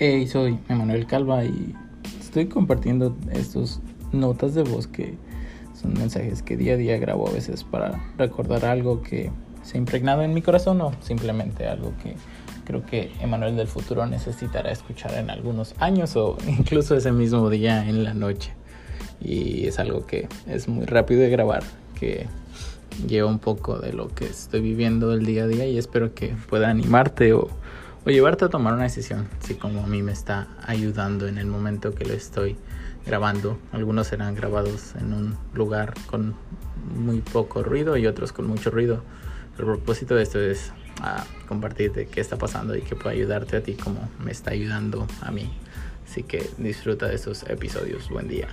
Hey, soy Emanuel Calva y estoy compartiendo estos notas de voz que son mensajes que día a día grabo a veces para recordar algo que se ha impregnado en mi corazón o simplemente algo que creo que Emanuel del futuro necesitará escuchar en algunos años o incluso ese mismo día en la noche. Y es algo que es muy rápido de grabar, que lleva un poco de lo que estoy viviendo el día a día y espero que pueda animarte o, o llevarte a tomar una decisión, así como a mí me está ayudando en el momento que lo estoy grabando. Algunos serán grabados en un lugar con muy poco ruido y otros con mucho ruido. El propósito de esto es a compartirte qué está pasando y que pueda ayudarte a ti como me está ayudando a mí. Así que disfruta de esos episodios. Buen día.